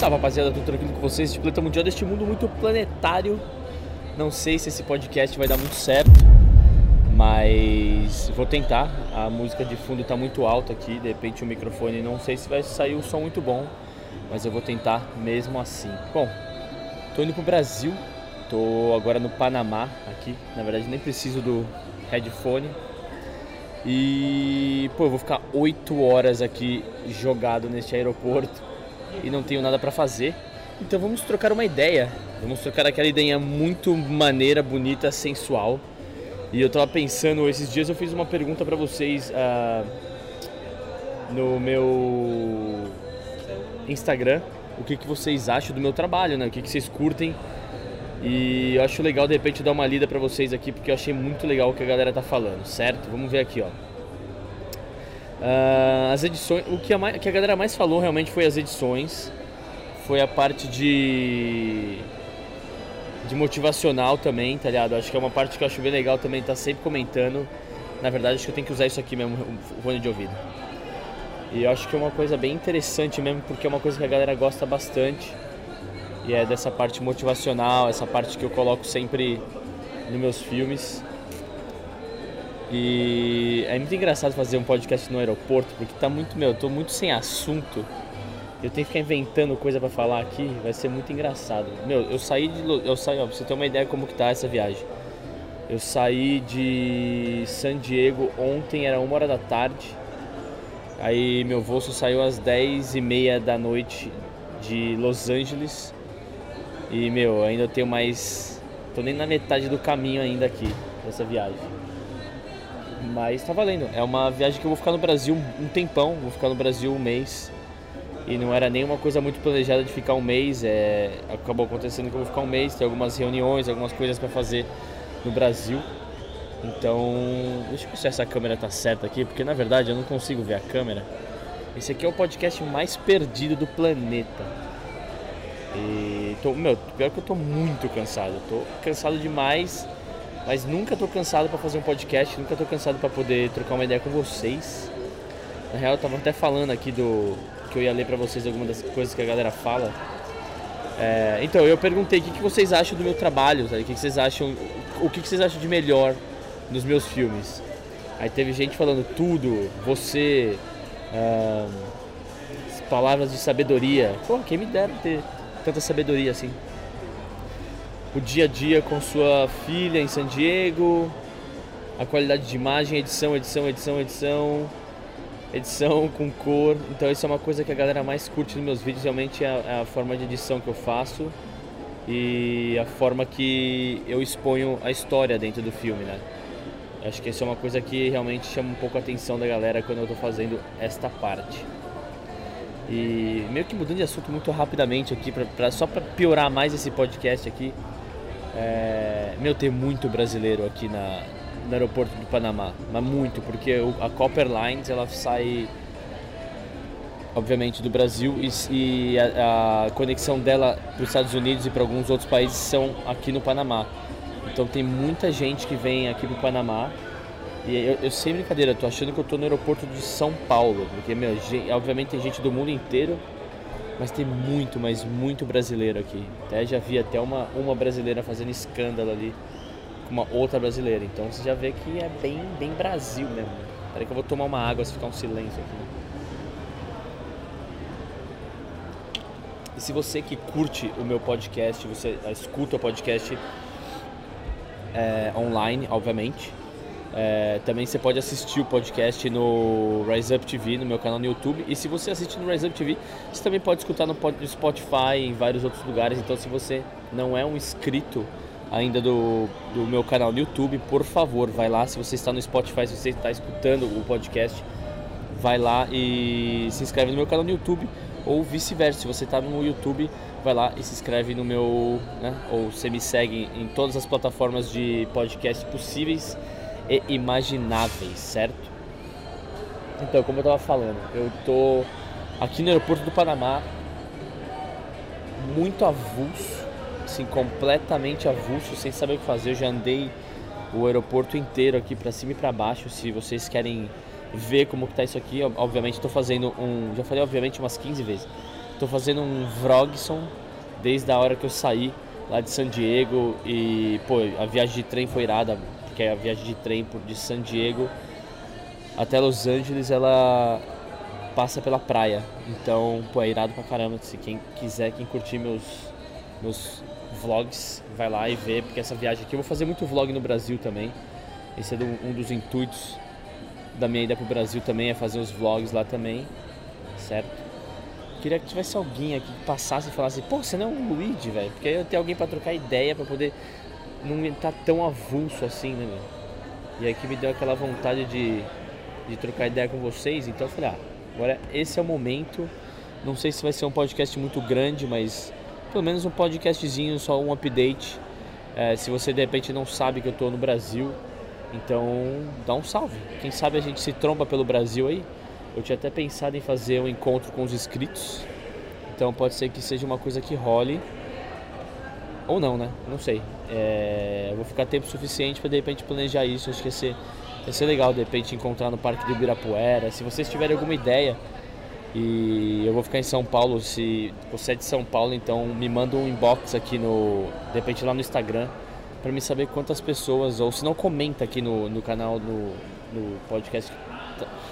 Salve rapaziada, tudo tranquilo com vocês? Este planeta mundial deste mundo muito planetário. Não sei se esse podcast vai dar muito certo, mas vou tentar. A música de fundo tá muito alta aqui, de repente o microfone não sei se vai sair um som muito bom, mas eu vou tentar mesmo assim. Bom, tô indo pro Brasil, tô agora no Panamá aqui, na verdade nem preciso do headphone. E pô, eu vou ficar 8 horas aqui jogado neste aeroporto e não tenho nada para fazer. Então vamos trocar uma ideia. Vamos trocar aquela ideia muito maneira, bonita, sensual. E eu tava pensando, esses dias eu fiz uma pergunta para vocês uh, no meu Instagram. O que, que vocês acham do meu trabalho, né? O que, que vocês curtem. E eu acho legal de repente dar uma lida para vocês aqui, porque eu achei muito legal o que a galera tá falando, certo? Vamos ver aqui, ó. Uh, as edições, o que a, mais, que a galera mais falou realmente foi as edições, foi a parte de de motivacional também, tá ligado? Acho que é uma parte que eu acho bem legal também, tá sempre comentando. Na verdade, acho que eu tenho que usar isso aqui mesmo, o fone de ouvido. E eu acho que é uma coisa bem interessante mesmo, porque é uma coisa que a galera gosta bastante. E é dessa parte motivacional, essa parte que eu coloco sempre nos meus filmes. E é muito engraçado fazer um podcast no aeroporto, porque tá muito, meu, eu tô muito sem assunto. Eu tenho que ficar inventando coisa para falar aqui, vai ser muito engraçado. Meu, eu saí de eu saí, ó, pra você ter uma ideia como que tá essa viagem. Eu saí de San Diego ontem, era uma hora da tarde. Aí meu voo só saiu às 10 e meia da noite de Los Angeles. E meu, ainda tenho mais. tô nem na metade do caminho ainda aqui, dessa viagem. Mas tá valendo. É uma viagem que eu vou ficar no Brasil um tempão, vou ficar no Brasil um mês. E não era nenhuma coisa muito planejada de ficar um mês. É... Acabou acontecendo que eu vou ficar um mês, tem algumas reuniões, algumas coisas para fazer no Brasil. Então, deixa eu ver se essa câmera tá certa aqui, porque na verdade eu não consigo ver a câmera. Esse aqui é o podcast mais perdido do planeta. E tô, meu, pior que eu tô muito cansado. tô cansado demais mas nunca tô cansado para fazer um podcast, nunca tô cansado para poder trocar uma ideia com vocês. Na real, eu tava até falando aqui do que eu ia ler para vocês algumas das coisas que a galera fala. É, então, eu perguntei o que, que vocês acham do meu trabalho, sabe? o que, que vocês acham, o que, que vocês acham de melhor nos meus filmes. Aí teve gente falando tudo, você, palavras de sabedoria. Pô, quem me dera ter tanta sabedoria assim o dia a dia com sua filha em San Diego, a qualidade de imagem, edição, edição, edição, edição, edição com cor. Então isso é uma coisa que a galera mais curte nos meus vídeos, realmente é a, é forma de edição que eu faço e a forma que eu exponho a história dentro do filme, né? Acho que isso é uma coisa que realmente chama um pouco a atenção da galera quando eu estou fazendo esta parte. E meio que mudando de assunto muito rapidamente aqui, pra, pra só para piorar mais esse podcast aqui, é, meu, tem muito brasileiro aqui na, no aeroporto do Panamá, mas muito, porque a Copper Lines ela sai, obviamente, do Brasil e, e a, a, conexão dela para os Estados Unidos e para alguns outros países são aqui no Panamá. Então tem muita gente que vem aqui para o Panamá e eu, eu sem brincadeira, tô achando que eu tô no aeroporto de São Paulo, porque meu, obviamente tem gente do mundo inteiro mas tem muito, mas muito brasileiro aqui. Até já vi até uma, uma brasileira fazendo escândalo ali com uma outra brasileira. Então você já vê que é bem, bem Brasil mesmo. Peraí que eu vou tomar uma água se ficar um silêncio aqui. E se você que curte o meu podcast, você escuta o podcast é, online, obviamente, é, também você pode assistir o podcast no Rise Up TV, no meu canal no YouTube. E se você assiste no Rise Up TV, você também pode escutar no Spotify em vários outros lugares. Então, se você não é um inscrito ainda do, do meu canal no YouTube, por favor, vai lá. Se você está no Spotify, se você está escutando o podcast, vai lá e se inscreve no meu canal no YouTube. Ou vice-versa, se você está no YouTube, vai lá e se inscreve no meu. Né, ou você me segue em todas as plataformas de podcast possíveis e imagináveis, certo? Então, como eu estava falando, eu tô aqui no aeroporto do Panamá, muito avulso, assim, completamente avulso, sem saber o que fazer. Eu já andei o aeroporto inteiro aqui para cima e para baixo. Se vocês querem ver como que tá isso aqui, obviamente estou fazendo um, já falei obviamente umas 15 vezes. tô fazendo um vlogson desde a hora que eu saí lá de San Diego e, pô, a viagem de trem foi irada, porque a viagem de trem de San Diego até Los Angeles, ela passa pela praia. Então, pô, é irado pra caramba. Se quem quiser, quem curtir meus, meus vlogs, vai lá e vê, porque essa viagem aqui eu vou fazer muito vlog no Brasil também. Esse é do, um dos intuitos da minha ida pro Brasil também, é fazer os vlogs lá também, certo? Queria que tivesse alguém aqui que passasse e falasse, pô, você não é um Luigi, velho, porque aí eu tenho alguém para trocar ideia, para poder não estar tão avulso assim, né, meu? E aí que me deu aquela vontade de, de trocar ideia com vocês, então eu falei, ah, agora esse é o momento. Não sei se vai ser um podcast muito grande, mas pelo menos um podcastzinho, só um update. É, se você de repente não sabe que eu estou no Brasil, então dá um salve. Quem sabe a gente se tromba pelo Brasil aí. Eu tinha até pensado em fazer um encontro com os inscritos. Então pode ser que seja uma coisa que role. Ou não, né? Não sei. É... Vou ficar tempo suficiente para de repente planejar isso. Acho que ser, ia ser legal de repente encontrar no Parque do Ibirapuera. Se vocês tiverem alguma ideia e eu vou ficar em São Paulo, se você é de São Paulo, então me manda um inbox aqui no. De repente lá no Instagram para me saber quantas pessoas, ou se não comenta aqui no, no canal, no, no podcast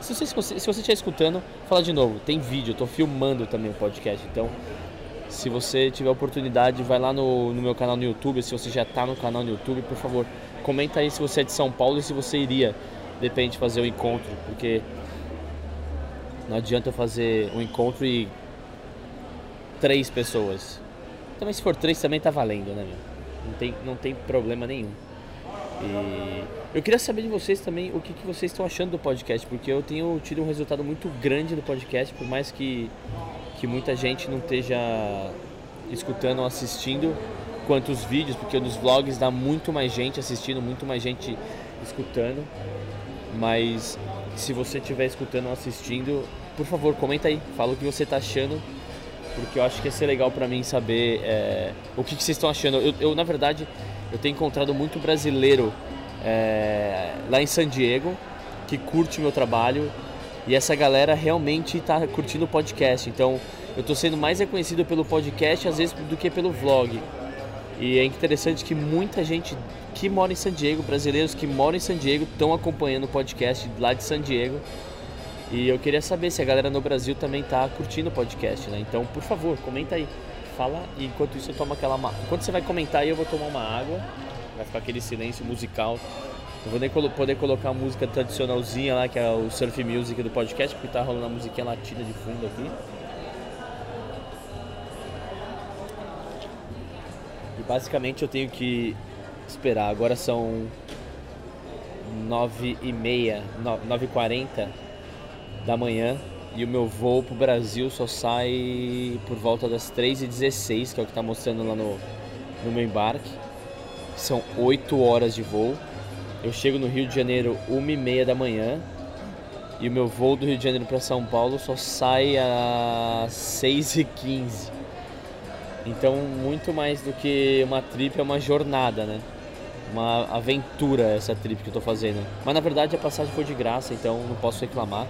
se você, se você, estiver escutando, fala de novo, tem vídeo, eu tô filmando também o podcast, então se você tiver oportunidade, vai lá no, no meu canal no YouTube, se você já está no canal no YouTube, por favor, comenta aí se você é de São Paulo e se você iria, de repente, fazer o um encontro, porque não adianta eu fazer um encontro e três pessoas. Também se for três também tá valendo, né, meu? Não tem, não tem problema nenhum. E eu queria saber de vocês também o que, que vocês estão achando do podcast, porque eu tenho tido um resultado muito grande do podcast, por mais que, que muita gente não esteja escutando ou assistindo quanto os vídeos, porque nos vlogs dá muito mais gente assistindo, muito mais gente escutando. Mas se você estiver escutando ou assistindo, por favor, comenta aí, fala o que você está achando, porque eu acho que ia ser legal para mim saber é, o que, que, vocês estão achando. Eu, eu, na verdade, eu tenho encontrado muito brasileiro é, lá em San Diego que curte meu trabalho e essa galera realmente está curtindo o podcast. Então eu estou sendo mais reconhecido pelo podcast às vezes do que pelo vlog. E é interessante que muita gente que mora em San Diego, brasileiros que moram em San Diego, estão acompanhando o podcast lá de San Diego. E eu queria saber se a galera no Brasil também está curtindo o podcast, né? Então, por favor, comenta aí. Fala e enquanto isso eu tomo aquela. Enquanto você vai comentar aí, eu vou tomar uma água vai ficar aquele silêncio musical. Não vou nem poder colocar a música tradicionalzinha lá, que é o surf music do podcast, porque tá rolando a musiquinha latina de fundo aqui. E basicamente eu tenho que esperar. Agora são 9 e meia, 9 e 40 da manhã e o meu voo pro Brasil só sai por volta das 3 e 16 que é o que tá mostrando lá no, no meu embarque. São 8 horas de voo. Eu chego no Rio de Janeiro 1 e meia da manhã. E o meu voo do Rio de Janeiro para São Paulo só sai às 6 e 15 Então, muito mais do que uma trip, é uma jornada, né? Uma aventura essa trip que eu tô fazendo. Mas na verdade a passagem foi de graça, então não posso reclamar.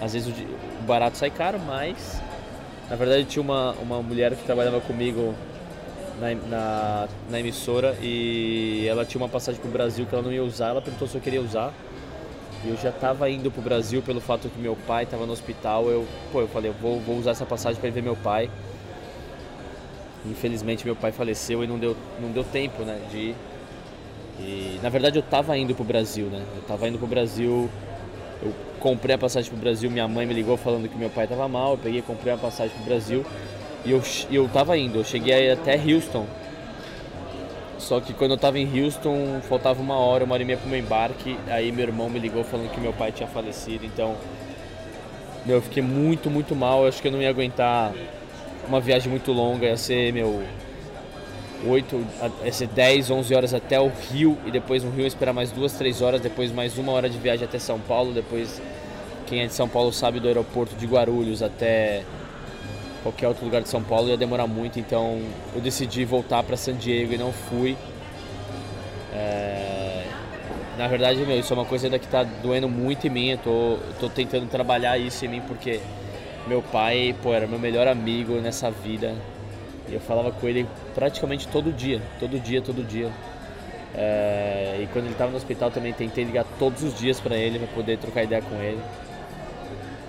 Às vezes o barato sai caro, mas na verdade tinha uma, uma mulher que trabalhava comigo na, na, na, emissora e ela tinha uma passagem para o Brasil que ela não ia usar. Ela perguntou se eu queria usar. E eu já estava indo para o Brasil pelo fato que meu pai estava no hospital. Eu, pô, eu falei, eu vou, vou usar essa passagem para ir ver meu pai. Infelizmente meu pai faleceu e não deu, não deu tempo né, de ir. E na verdade eu estava indo para o Brasil, né? Eu estava indo para o Brasil. Eu comprei a passagem para o Brasil. Minha mãe me ligou falando que meu pai estava mal. Eu peguei, comprei a passagem para o Brasil. E eu, eu tava indo, eu cheguei até Houston. Só que quando eu tava em Houston, faltava uma hora, uma hora e meia pro meu embarque. Aí meu irmão me ligou falando que meu pai tinha falecido. Então, meu, eu fiquei muito, muito mal. Eu acho que eu não ia aguentar uma viagem muito longa. Ia ser, meu, 8, ia ser 10, 11 horas até o Rio. E depois no Rio esperar mais duas, três horas. Depois mais uma hora de viagem até São Paulo. Depois, quem é de São Paulo sabe do aeroporto de Guarulhos até qualquer outro lugar de São Paulo ia demorar muito, então eu decidi voltar para San Diego e não fui. É... Na verdade, meu, isso é uma coisa ainda que está doendo muito em mim, eu tô, tô tentando trabalhar isso em mim porque Meu pai, pô, era meu melhor amigo nessa vida. E eu falava com ele praticamente todo dia, todo dia, todo dia. É, e quando ele estava no hospital também tentei ligar todos os dias para ele para poder trocar ideia com ele.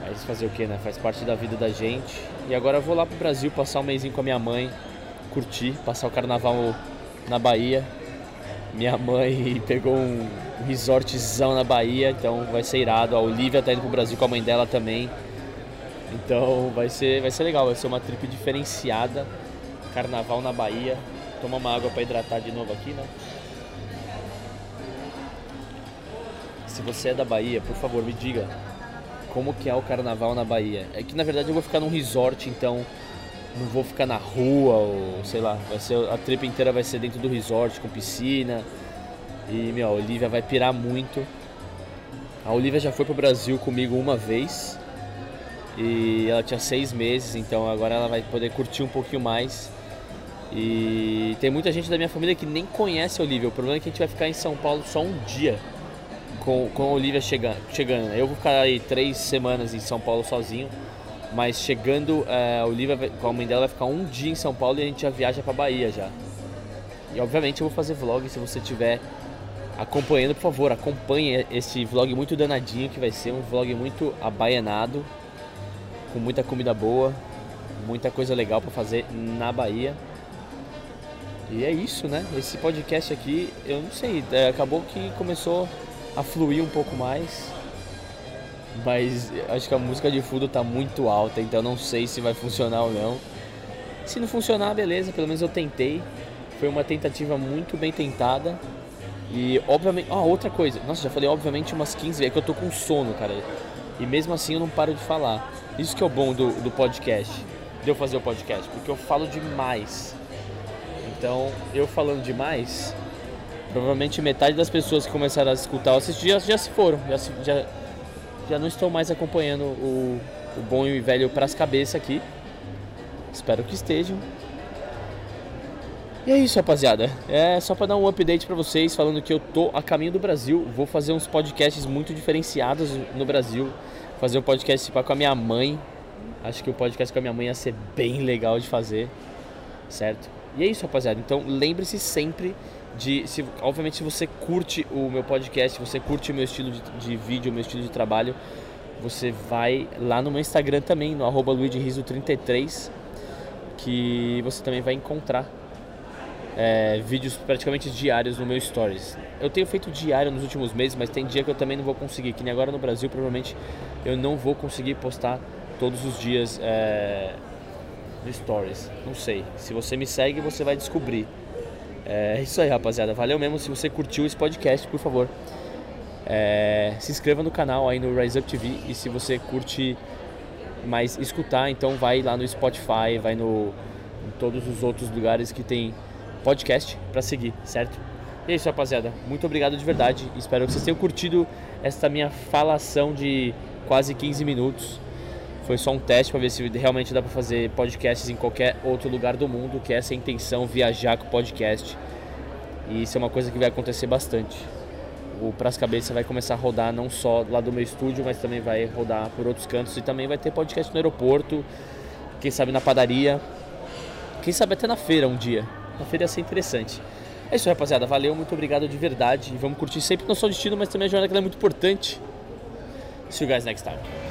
Mas fazer o que, né? Faz parte da vida da gente. E agora eu vou lá pro Brasil passar um mêsinho com a minha mãe, curtir, passar o carnaval na Bahia. Minha mãe pegou um resortzão na Bahia, então vai ser irado. A Olivia tá indo pro Brasil com a mãe dela também. Então vai ser, vai ser legal, vai ser uma trip diferenciada. Carnaval na Bahia. Toma uma água para hidratar de novo aqui, né? Se você é da Bahia, por favor, me diga como que é o carnaval na Bahia. É que na verdade eu vou ficar num resort, então não vou ficar na rua ou sei lá, vai ser a trip inteira vai ser dentro do resort com piscina. E meu, a Olivia vai pirar muito. A Olivia já foi pro Brasil comigo uma vez e ela tinha seis meses, então agora ela vai poder curtir um pouquinho mais. E tem muita gente da minha família que nem conhece a Olivia. O problema é que a gente vai ficar em São Paulo só um dia com, com a Olivia chegando. chegando. Eu vou ficar aí três semanas em São Paulo sozinho. Mas chegando, é, a Olivia com a mãe dela vai ficar um dia em São Paulo e a gente já viaja para Bahia já. E obviamente eu vou fazer vlog se você estiver acompanhando, por favor, acompanhe esse vlog muito danadinho que vai ser um vlog muito abaianado, com muita comida boa, muita coisa legal para fazer na Bahia. E é isso, né? Esse podcast aqui, eu não sei, é, acabou que começou a fluir um pouco mais. Mas acho que a música de fundo tá muito alta, então não sei se vai funcionar ou não. Se não funcionar, beleza, pelo menos eu tentei. Foi uma tentativa muito bem tentada. E obviamente. Ah, outra coisa. Nossa, já falei obviamente umas 15 vezes. É que eu tô com sono, cara. E mesmo assim eu não paro de falar. Isso que é o bom do, do podcast. De eu fazer o podcast. Porque eu falo demais. Então, eu falando demais, provavelmente metade das pessoas que começaram a escutar ou assistir já, já se foram, já, já, já não estou mais acompanhando o, o bom e velho para as cabeças aqui. Espero que estejam. E é isso, rapaziada. É só para dar um update para vocês, falando que eu tô a caminho do Brasil. Vou fazer uns podcasts muito diferenciados no Brasil. Fazer um podcast com a minha mãe. Acho que o podcast com a minha mãe ia ser bem legal de fazer, certo? E é isso, rapaziada. Então lembre-se sempre de, se, obviamente, se você curte o meu podcast, se você curte o meu estilo de, de vídeo, o meu estilo de trabalho, você vai lá no meu Instagram também, no arroba 33 que você também vai encontrar é, vídeos praticamente diários no meu Stories. Eu tenho feito diário nos últimos meses, mas tem dia que eu também não vou conseguir. Que nem agora no Brasil, provavelmente eu não vou conseguir postar todos os dias é, no Stories. Não sei. Se você me segue, você vai descobrir. É isso aí, rapaziada. Valeu mesmo. Se você curtiu esse podcast, por favor, é, se inscreva no canal aí no Rise Up TV. E se você curte mais escutar, então vai lá no Spotify, vai no em todos os outros lugares que tem podcast para seguir, certo? E é isso, rapaziada. Muito obrigado de verdade. Espero que vocês tenham curtido esta minha falação de quase 15 minutos. Foi só um teste para ver se realmente dá para fazer podcasts em qualquer outro lugar do mundo, que é essa a intenção, viajar com podcast. E isso é uma coisa que vai acontecer bastante. O Pras Cabeça vai começar a rodar não só lá do meu estúdio, mas também vai rodar por outros cantos e também vai ter podcast no aeroporto, quem sabe na padaria, quem sabe até na feira um dia. Na feira ia ser interessante. É isso, rapaziada. Valeu, muito obrigado de verdade. E vamos curtir sempre nosso destino, mas também a jornada que é muito importante. See you guys next time.